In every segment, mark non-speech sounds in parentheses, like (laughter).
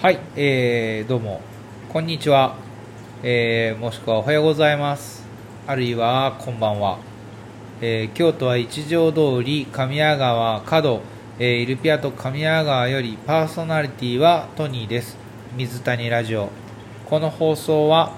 はい、えー、どうも、こんにちは、えー、もしくはおはようございます、あるいはこんばんは、えー京都は一条通り神谷川角、えーイルピアと神谷川よりパーソナリティはトニーです、水谷ラジオ。この放送は、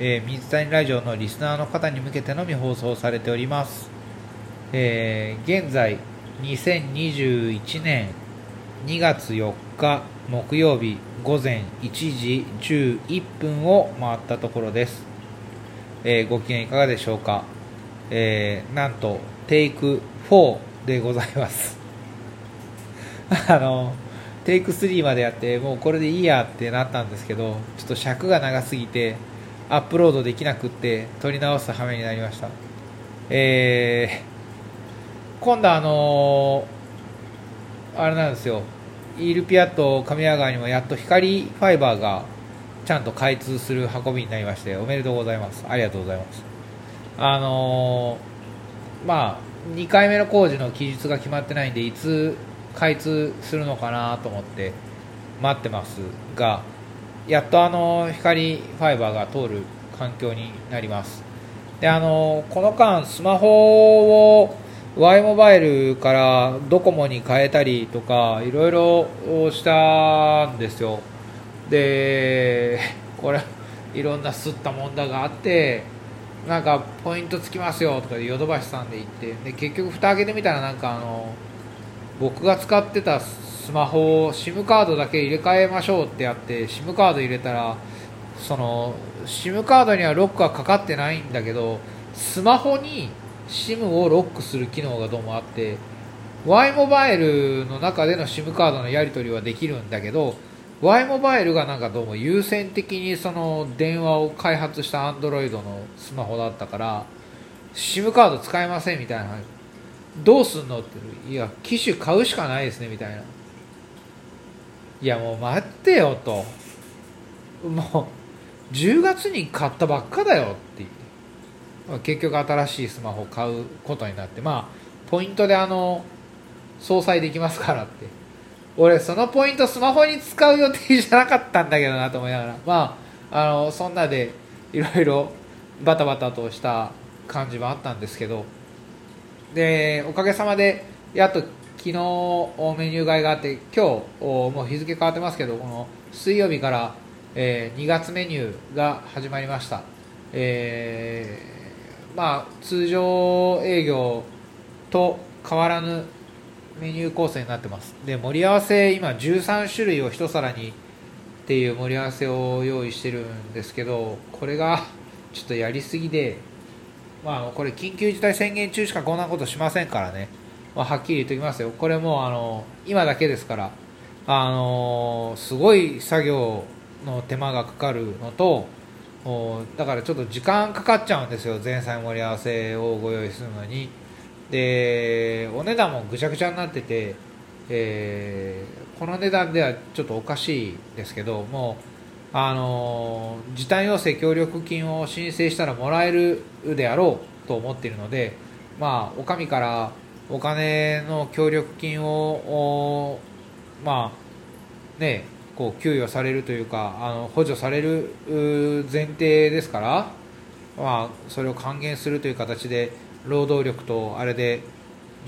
えー水谷ラジオのリスナーの方に向けてのみ放送されております。えー現在2021年2月4日木曜日午前1時11分を回ったところです、えーご機嫌いかがでしょうか、えーなんとテイク4でございます。(laughs) あのテイク3までやってもうこれでいいやってなったんですけどちょっと尺が長すぎてアップロードできなくって撮り直す羽目になりました。えー今度あのーあれなんですよ。イールピアと神谷川にもやっと光ファイバーがちゃんと開通する運びになりましておめでとうございます。ありがとうございます。あのーまあ2回目の工事の期日が決まってないんでいつ開通するのかなと思って待ってますがやっとあの光ファイバーが通る環境になります。であのこの間スマホを Y モバイルからドコモに変えたりとかいろいろしたんですよ。でこれいろんなすったもんだがあってなんかポイントつきますよとかでヨドバシさんで言ってで結局蓋開けてみたらなんかあの僕が使ってたスマホを SIM カードだけ入れ替えましょうってやって SIM カード入れたらその SIM カードにはロックがかかってないんだけどスマホに SIM をロックする機能がどうもあって Y モバイルの中での SIM カードのやり取りはできるんだけど Y モバイルがなんかどうも優先的にその電話を開発した Android のスマホだったから SIM カード使えませんみたいなどうすんのっていや機種買うしかないですねみたいな。いやもう待ってよと。もう10月に買ったばっかだよって言ってまあ結局新しいスマホを買うことになってまあポイントであの相殺できますからって。俺そのポイントスマホに使う予定じゃなかったんだけどなと思いながらまああのそんなでいろいろバタバタとした感じもあったんですけど。でおかげさまでやっと昨日メニュー買いがあって今日もう日付変わってますけどこの水曜日から、え2月メニューが始まりました、えーまあ通常営業と変わらぬメニュー構成になってます。で盛り合わせ今13種類を一皿にっていう盛り合わせを用意してるんですけどこれがちょっとやりすぎでまあこれ緊急事態宣言中しかこんなことしませんからね、まあ、はっきり言っておきますよ。これもあの今だけですからあのすごい作業の手間がかかるのとだからちょっと時間かかっちゃうんですよ。前菜盛り合わせをご用意するのに。でお値段もぐちゃぐちゃになってて、えーこの値段ではちょっとおかしいですけどもうあの時短要請協力金を申請したらもらえるであろうと思っているのでまあお上からお金の協力金をまあねこう給与されるというかあの補助される前提ですから、まあ、それを還元するという形で労働力とあれで、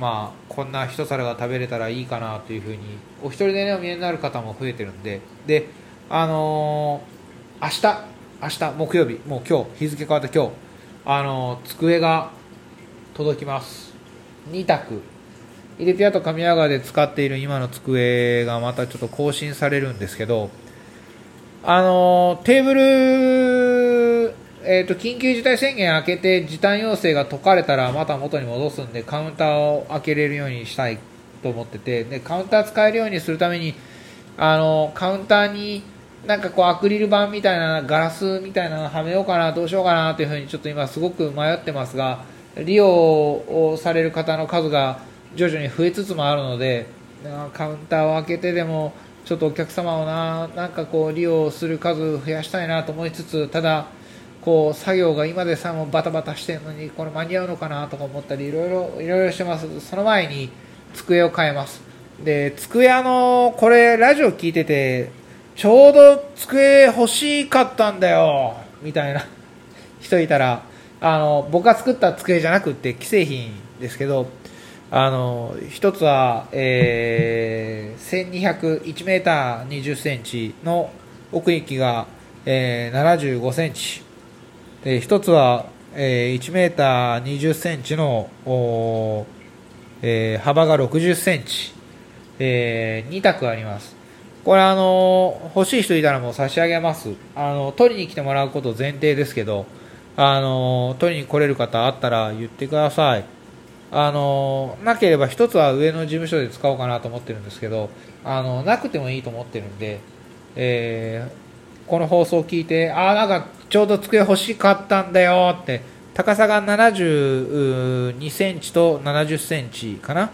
まあ、こんな一皿が食べれたらいいかなというふうにお一人でねお見えになる方も増えてるんでであのー明日明日木曜日もう今日日付変わった今日あのー机が届きます。2択。イレピアと神谷川で使っている今の机がまたちょっと更新されるんですけどあのテーブル、えー、と緊急事態宣言明けて時短要請が解かれたらまた元に戻すんでカウンターを開けれるようにしたいと思っててでカウンター使えるようにするためにあのカウンターになんかこうアクリル板みたいなガラスみたいなのはめようかなどうしようかなというふうにちょっと今すごく迷ってますが利用をされる方の数が徐々に増えつつもあるのでカウンターを開けてでもちょっとお客様をななんかこう利用する数増やしたいなと思いつつただこう作業が今でさえもバタバタしてるのにこれ間に合うのかなとか思ったりいろいろいろいろしてます。その前に机を変えます。で机あのこれラジオ聞いててちょうど机欲しかったんだよみたいな人いたらあの僕が作った机じゃなくて既製品ですけどあの一つは、えー、1201メーター20センチの奥行きが、えー、75センチ。で一つは、えー、1メーター20センチの、えー、幅が60センチ、えー、2択あります。これあの欲しい人いたらもう差し上げます。あの取りに来てもらうこと前提ですけどあの取りに来れる方あったら言ってください。あのなければ1つは上の事務所で使おうかなと思ってるんですけどあのなくてもいいと思ってるんで、えー、この放送を聞いてああなんかちょうど机欲しかったんだよって高さが72センチと70センチかな、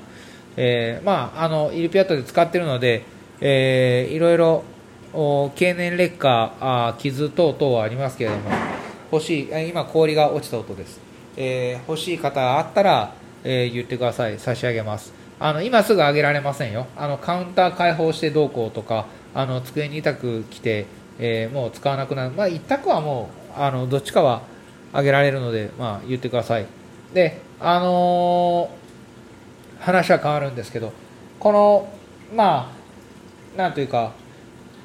えー、まああのイルピアットで使ってるので、えー、いろいろ経年劣化あ傷等々はありますけれども欲しい今氷が落ちた音です、えー、欲しい方あったらえー、言ってください。差し上げます。あの今すぐ上げられませんよ。あのカウンター開放してどうこうとかあの机に痛く来て、えー、もう使わなくなる、まあ、一択はもうあのどっちかは上げられるので、まあ、言ってください。であのー、話は変わるんですけどこのまあなんというか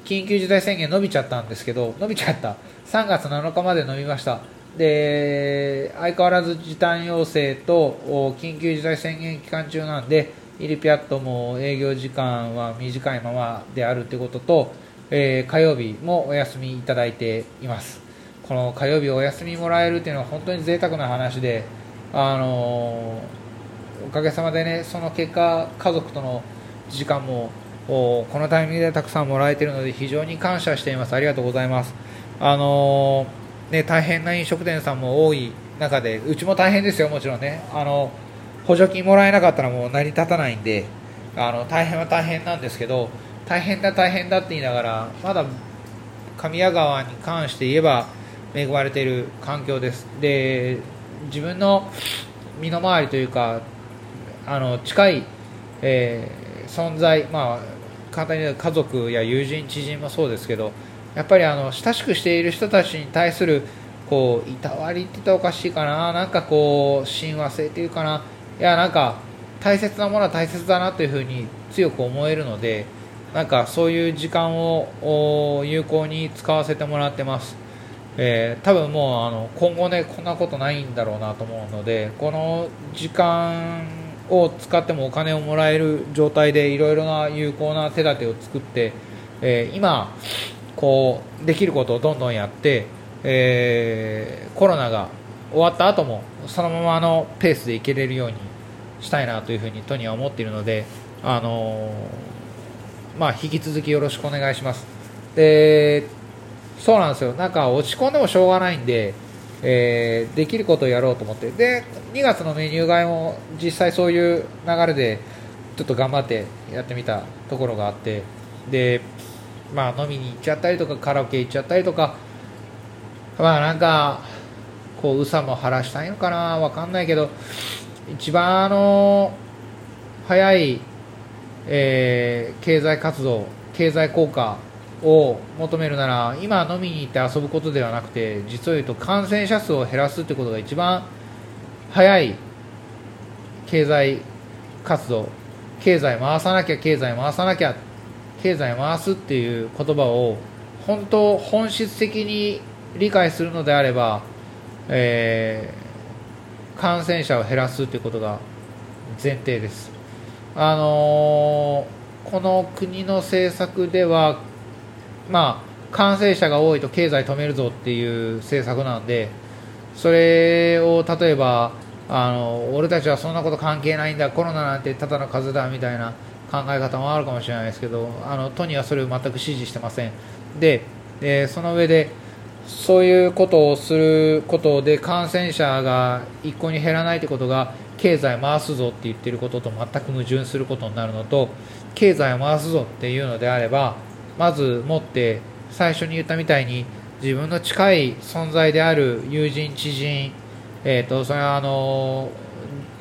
緊急事態宣言伸びちゃったんですけど伸びちゃった。3月7日まで伸びました。で相変わらず時短要請と緊急事態宣言期間中なんでイルピアットも営業時間は短いままであるということと、えー、火曜日もお休みいただいています。この火曜日お休みもらえるというのは本当に贅沢な話で、あのー、おかげさまでねその結果家族との時間もこのタイミングでたくさんもらえているので非常に感謝しています。ありがとうございます。あのーね、大変な飲食店さんも多い中でうちも大変ですよ、もちろんね。あの補助金もらえなかったらもう成り立たないんであの大変は大変なんですけど大変だ、大変だって言いながらまだ神谷川に関して言えば恵まれている環境です。で自分の身の回りというかあの近い、えー、存在、まあ、簡単に言うと家族や友人、知人もそうですけどやっぱりあの親しくしている人たちに対するこういたわりって言ったらおかしいかな。なんかこう親和性っていうかな。いやなんか大切なものは大切だなというふうに強く思えるのでなんかそういう時間を有効に使わせてもらってます、えー、多分もうあの今後ねこんなことないんだろうなと思うのでこの時間を使ってもお金をもらえる状態でいろいろな有効な手立てを作って、えー、今こうできることをどんどんやって、えー、コロナが終わった後もそのままのペースでいけれるようにしたいなというふうにトニーは思っているので、あのー、まあ、引き続きよろしくお願いします。でそうなんですよ。なんか落ち込んでもしょうがないんで、えー、できることをやろうと思って。で2月のメニュー替えも実際そういう流れでちょっと頑張ってやってみたところがあってでまあ、飲みに行っちゃったりとかカラオケ行っちゃったりとかまあなんかこううさも晴らしたいのかなわかんないけど一番あの早い、えー、経済活動経済効果を求めるなら今飲みに行って遊ぶことではなくて実を言うと感染者数を減らすってことが一番早い経済活動経済回さなきゃ経済回さなきゃ経済回すっていう言葉を本当本質的に理解するのであれば、えー、感染者を減らすということが前提です。あのー、この国の政策では、まあ、感染者が多いと経済止めるぞっていう政策なんでそれを例えばあの俺たちはそんなこと関係ないんだコロナなんてただの風邪だみたいな考え方もあるかもしれないですけどあの都にはそれを全く支持してません。ででその上でそういうことをすることで感染者が一向に減らないということが経済回すぞって言ってることと全く矛盾することになるのと経済を回すぞっていうのであればまずもって最初に言ったみたいに自分の近い存在である友人知人、えーと、とそれはあの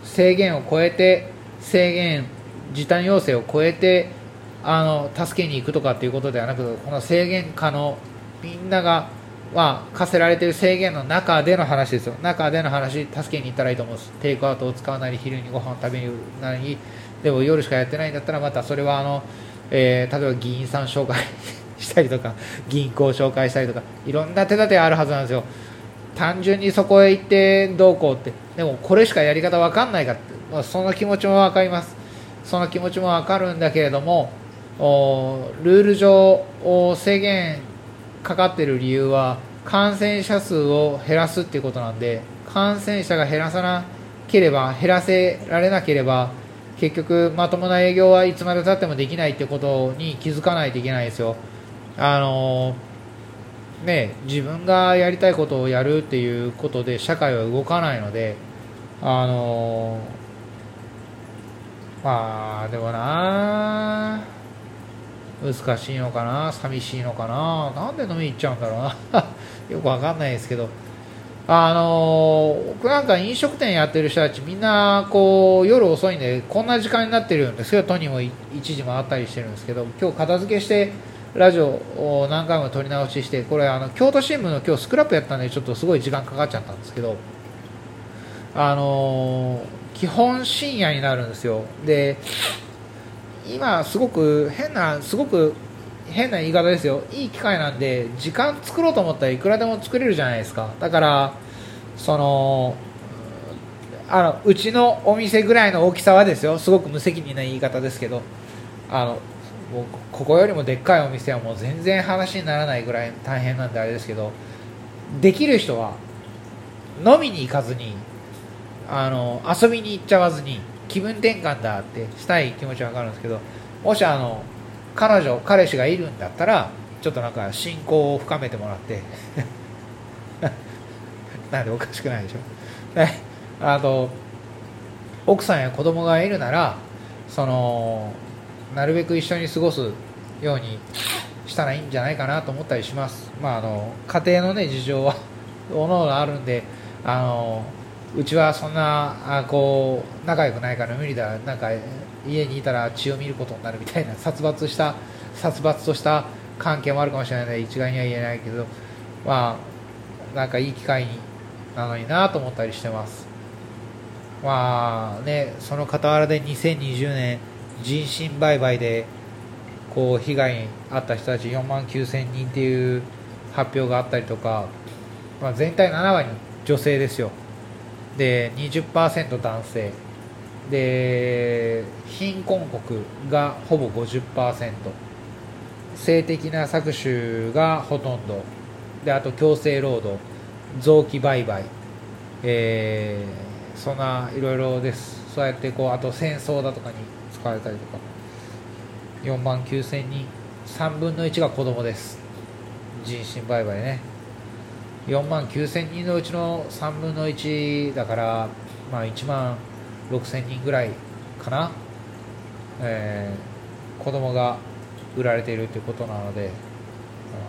制限を超えて制限時短要請を超えてあの助けに行くとかっていうことではなくこの制限下のみんなが、まあ、課せられている制限の中での話ですよ。中での話助けに行ったらいいと思うんです。テイクアウトを使うなり昼にご飯を食べるなりでも夜しかやってないんだったらまたそれはあの、えー、例えば議員さん紹介したりとか (laughs) 銀行紹介したりとかいろんな手立てあるはずなんですよ。単純にそこへ行ってどうこうって。でもこれしかやり方わかんないかって、まあ、その気持ちも分かります。その気持ちも分かるんだけれどもルール上制限かかってる理由は感染者数を減らすっていうことなんで感染者が減らさなければ減らせられなければ結局まともな営業はいつまでたってもできないってことに気づかないといけないですよ。あのね自分がやりたいことをやるっていうことで社会は動かないのであのまあでもな難しいのかな寂しいのかななんで飲みに行っちゃうんだろうな (laughs) よくわかんないですけど。あの僕なんか飲食店やってる人たちみんなこう夜遅いんでこんな時間になってるんですけどトニーも1時回ったりしてるんですけど今日片付けしてラジオを何回も撮り直ししてこれあの京都新聞の今日スクラップやったんでちょっとすごい時間かかっちゃったんですけどあの基本深夜になるんですよ。で今すごく変なすごく変な言い方ですよ。いい機会なんで時間作ろうと思ったらいくらでも作れるじゃないですか。だからそのあのうちのお店ぐらいの大きさはですよ。すごく無責任な言い方ですけど。あのもうここよりもでっかいお店はもう全然話にならないぐらい大変なんであれですけど。できる人は飲みに行かずにあの遊びに行っちゃわずに気分転換だってしたい気持ちは分かるんですけどもしあの彼女彼氏がいるんだったらちょっとなんか信仰を深めてもらって (laughs) なんでおかしくないでしょ。あと奥さんや子供がいるならそのなるべく一緒に過ごすようにしたらいいんじゃないかなと思ったりします、まあ、あの家庭の、ね、事情はおのおのあるんであのうちはそんなあこう仲良くないから無理だなんか家にいたら血を見ることになるみたいな殺伐した殺伐とした関係もあるかもしれないので一概には言えないけどまあなんかいい機会になのになと思ったりしてますまあねその傍らで2020年人身売買でこう被害に遭った人たち4万9000人っていう発表があったりとか、まあ、全体7割女性ですよで20%男性。で貧困国がほぼ50%性的な搾取がほとんど。であと強制労働。臓器売買、えー、そんないろいろです。そうやってこうあと戦争だとかに使われたりとか。4万9000人。3分の1が子供です。人身売買ね。4万9000人のうちの3分の1だからまあ1万6000人ぐらいかな、えー、子供が売られているということなので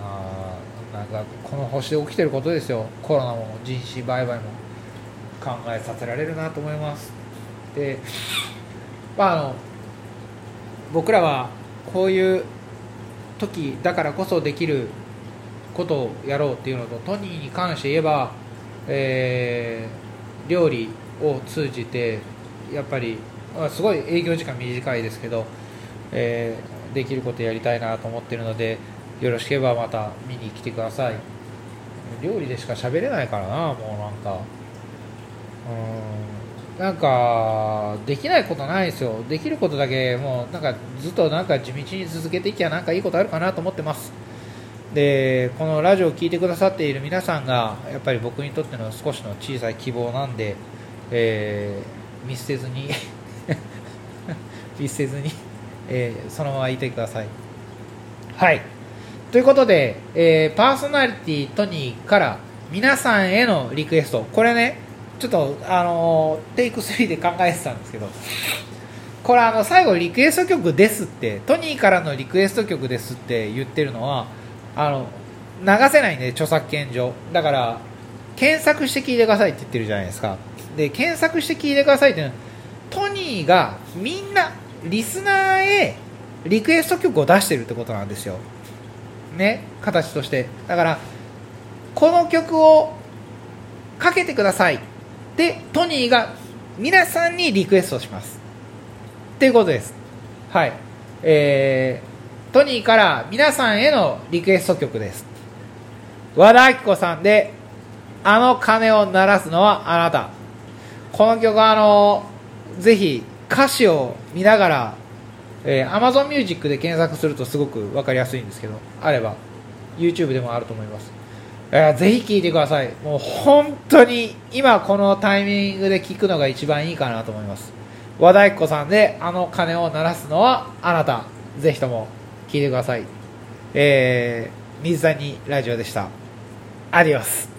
あなんかこの星で起きてることですよ。コロナも人身売買も考えさせられるなと思います。でまああの僕らはこういう時だからこそできることをやろうっていうのとトニーに関して言えば、えー、料理を通じてやっぱりすごい営業時間短いですけど、えー、できることやりたいなと思ってるのでよろしければまた見に来てください。料理でしか喋れないからなもうなんか。うん。なんかできないことないですよ。できることだけもうなんかずっとなんか地道に続けていきゃなんかいいことあるかなと思ってます。でこのラジオを聴いてくださっている皆さんがやっぱり僕にとっての少しの小さい希望なんで、えー、見捨てずに見捨てずに、えー、そのままいてください。はい。ということで、えー、パーソナリティトニーから皆さんへのリクエスト。これねちょっとあのテイク3で考えてたんですけどこれあの最後リクエスト曲ですってトニーからのリクエスト曲ですって言ってるのはあの流せないんで著作権上。だから検索して聞いてくださいって言ってるじゃないですか。で検索して聞いてくださいっていうのはトニーがみんなリスナーへリクエスト曲を出してるってことなんですよ。ね形として。だからこの曲をかけてくださいでトニーが皆さんにリクエストします。っていうことです。はい。え、トニーから皆さんへのリクエスト曲です。和田アキ子さんであの鐘を鳴らすのはあなた。この曲はあのぜひ歌詞を見ながら、えー、Amazon Music で検索するとすごく分かりやすいんですけどあれば YouTube でもあると思います、えー、ぜひ聴いてください。もう本当に今このタイミングで聴くのが一番いいかなと思います。和田アキ子さんであの鐘を鳴らすのはあなた。ぜひとも聞いてください。えー、水谷ラジオでした。アディオス。